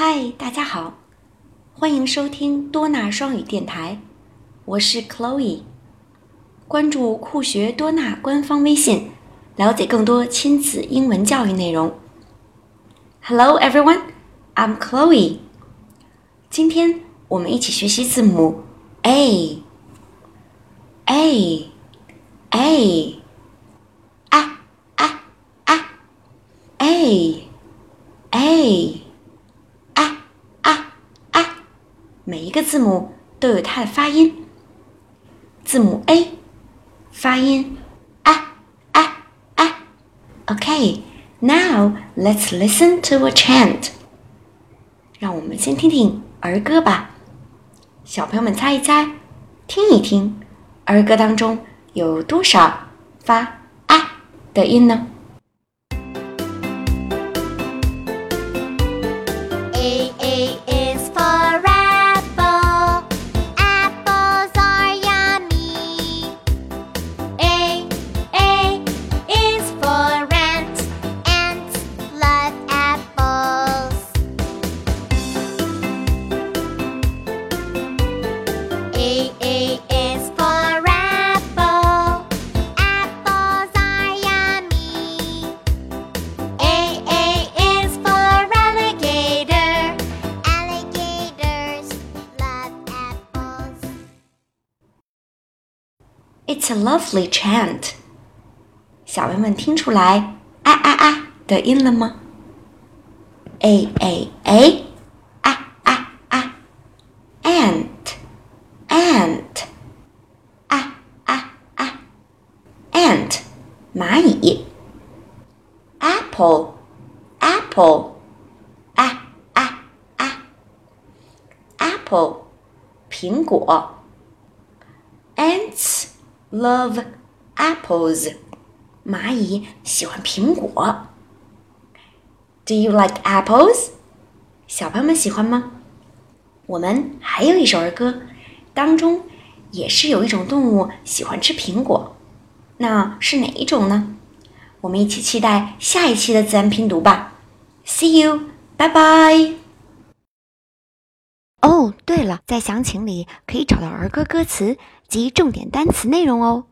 嗨，大家好，欢迎收听多纳双语电台，我是 Chloe。关注酷学多纳官方微信，了解更多亲子英文教育内容。Hello everyone, I'm Chloe。今天我们一起学习字母 A。A A A A A A A 每一个字母都有它的发音。字母 A 发音 a a a。Okay, now let's listen to a chant。让我们先听听儿歌吧。小朋友们猜一猜，听一听。儿歌当中有多少发啊的音呢 ？It's a lovely chant。小朋友们听出来啊啊啊的音了吗？a a a 啊啊啊，ant ant 啊啊啊，ant 蚂蚁，apple apple 啊啊啊，apple 苹果，ants。 Love apples，蚂蚁喜欢苹果。Do you like apples？小朋友们喜欢吗？我们还有一首儿歌，当中也是有一种动物喜欢吃苹果，那是哪一种呢？我们一起期待下一期的自然拼读吧。See you，拜拜。哦，对了，在详情里可以找到儿歌歌词及重点单词内容哦。